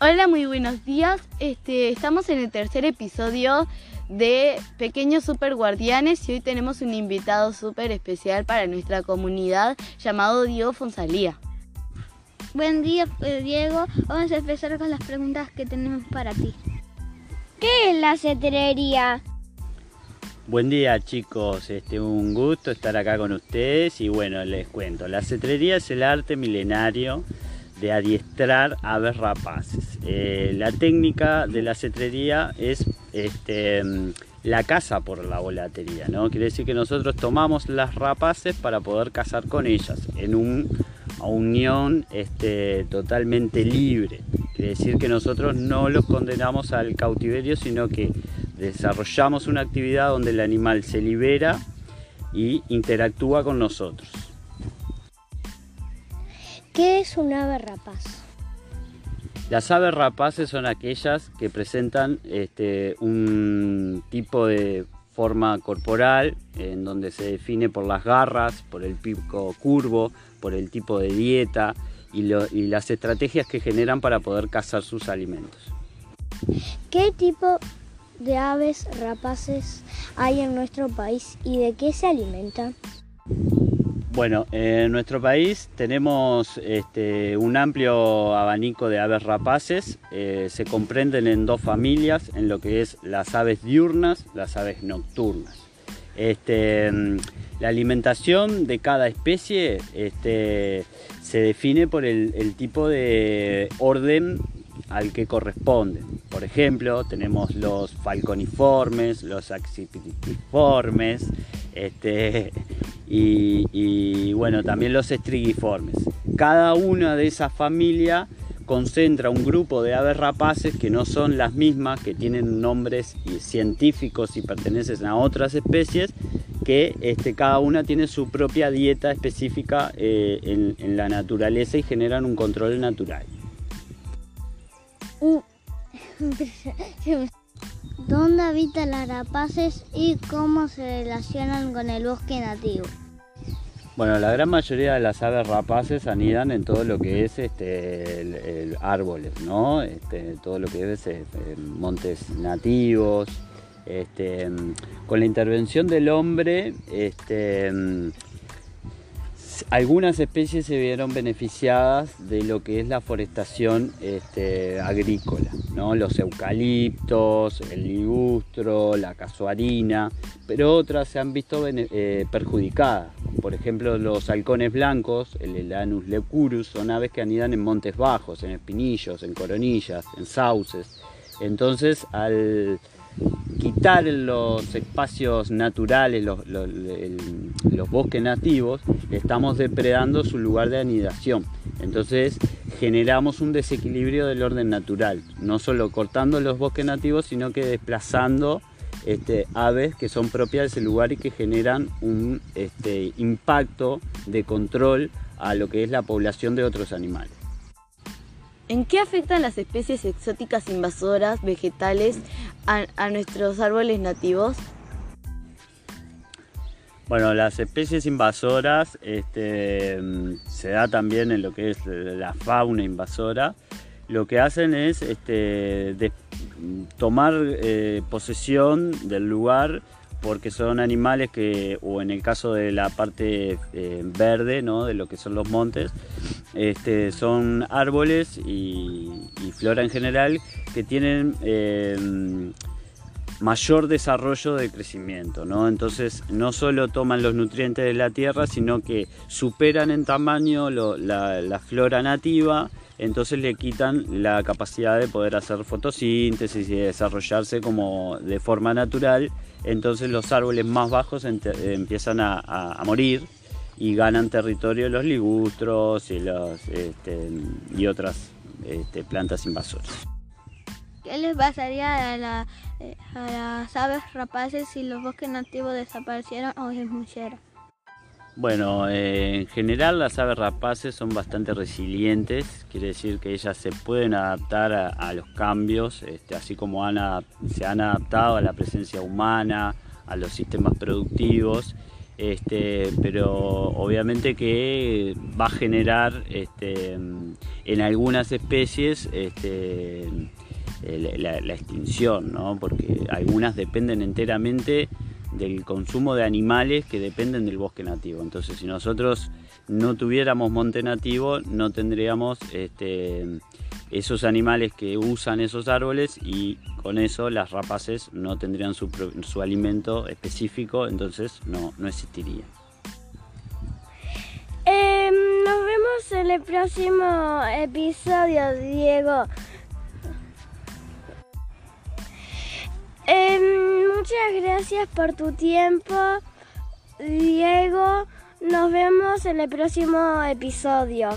Hola, muy buenos días. Este, estamos en el tercer episodio de Pequeños Super Guardianes y hoy tenemos un invitado súper especial para nuestra comunidad llamado Diego Fonsalía. Buen día, eh, Diego. Vamos a empezar con las preguntas que tenemos para ti. ¿Qué es la cetrería? Buen día chicos, este, un gusto estar acá con ustedes y bueno, les cuento, la cetrería es el arte milenario de adiestrar aves rapaces. Eh, la técnica de la cetrería es este, la caza por la volatería, ¿no? Quiere decir que nosotros tomamos las rapaces para poder cazar con ellas en una unión este, totalmente libre. Quiere decir que nosotros no los condenamos al cautiverio, sino que desarrollamos una actividad donde el animal se libera y interactúa con nosotros. ¿Qué es un ave rapaz? Las aves rapaces son aquellas que presentan este, un tipo de forma corporal en donde se define por las garras, por el pico curvo, por el tipo de dieta y, las estrategias que generan para poder cazar sus alimentos. ¿Qué tipo de aves rapaces hay en nuestro país y de qué se alimentan? Bueno, en nuestro país tenemos este, un amplio abanico de aves rapaces. Eh, se comprenden en dos familias, en lo que es las aves diurnas, las aves nocturnas. Este, la alimentación de cada especie este, se define por el, tipo de orden al que corresponde. Por ejemplo, tenemos los falconiformes, los accipitiformes, este, y, bueno, también los estrigiformes. Cada una de esas familias concentra un grupo de aves rapaces que no son las mismas, que tienen nombres científicos y pertenecen a otras especies, que este, cada una tiene su propia dieta específica eh, en, la naturaleza y generan un control natural. ¿Dónde habitan las rapaces y cómo se relacionan con el bosque nativo? Bueno, la gran mayoría de las aves rapaces anidan en todo lo que es este, árboles, ¿no? Este, todo lo que es este, montes nativos. Este, con la intervención del hombre, este, algunas especies se vieron beneficiadas de lo que es la forestación este, agrícola, ¿no? los eucaliptos, el ligustro, la casuarina, pero otras se han visto eh, perjudicadas. Por ejemplo, los halcones blancos, el Elanus leucurus, son aves que anidan en montes bajos, en espinillos, en coronillas, en sauces. Entonces, al quitar los espacios naturales, los, bosques nativos, estamos depredando su lugar de anidación. Entonces generamos un desequilibrio del orden natural, no solo cortando los bosques nativos, sino que desplazando este, aves que son propias de ese lugar y que generan un este, impacto de control a lo que es la población de otros animales. ¿En qué afectan las especies exóticas invasoras vegetales a, nuestros árboles nativos? Bueno, las especies invasoras este, se da también en lo que es la fauna invasora. Lo que hacen es este, tomar eh, posesión del lugar porque son animales que, o en el caso de la parte eh, verde, ¿no? de lo que son los montes, este, son árboles y, flora en general que tienen eh, mayor desarrollo de crecimiento. ¿no? Entonces no solo toman los nutrientes de la tierra, sino que superan en tamaño la flora nativa entonces le quitan la capacidad de poder hacer fotosíntesis y desarrollarse como de forma natural, entonces los árboles más bajos empiezan a, morir y ganan territorio los ligustros y, los, este, y otras este, plantas invasoras. ¿Qué les pasaría a, eh, a las aves rapaces si los bosques nativos desaparecieran o disminuyeran? Bueno, eh, en general las aves rapaces son bastante resilientes, quiere decir que ellas se pueden adaptar a, los cambios, este, así como se han adaptado a la presencia humana, a los sistemas productivos. Este, pero obviamente que va a generar este, en algunas especies este, la, extinción, ¿no? porque algunas dependen enteramente del consumo de animales que dependen del bosque nativo. Entonces, si nosotros no tuviéramos monte nativo, no tendríamos este, esos animales que usan esos árboles y con eso las rapaces no tendrían su, alimento específico, entonces no, no existiría. Em, nos vemos en el próximo episodio, Diego. Em, muchas gracias por tu tiempo, Diego. Nos vemos en el próximo episodio.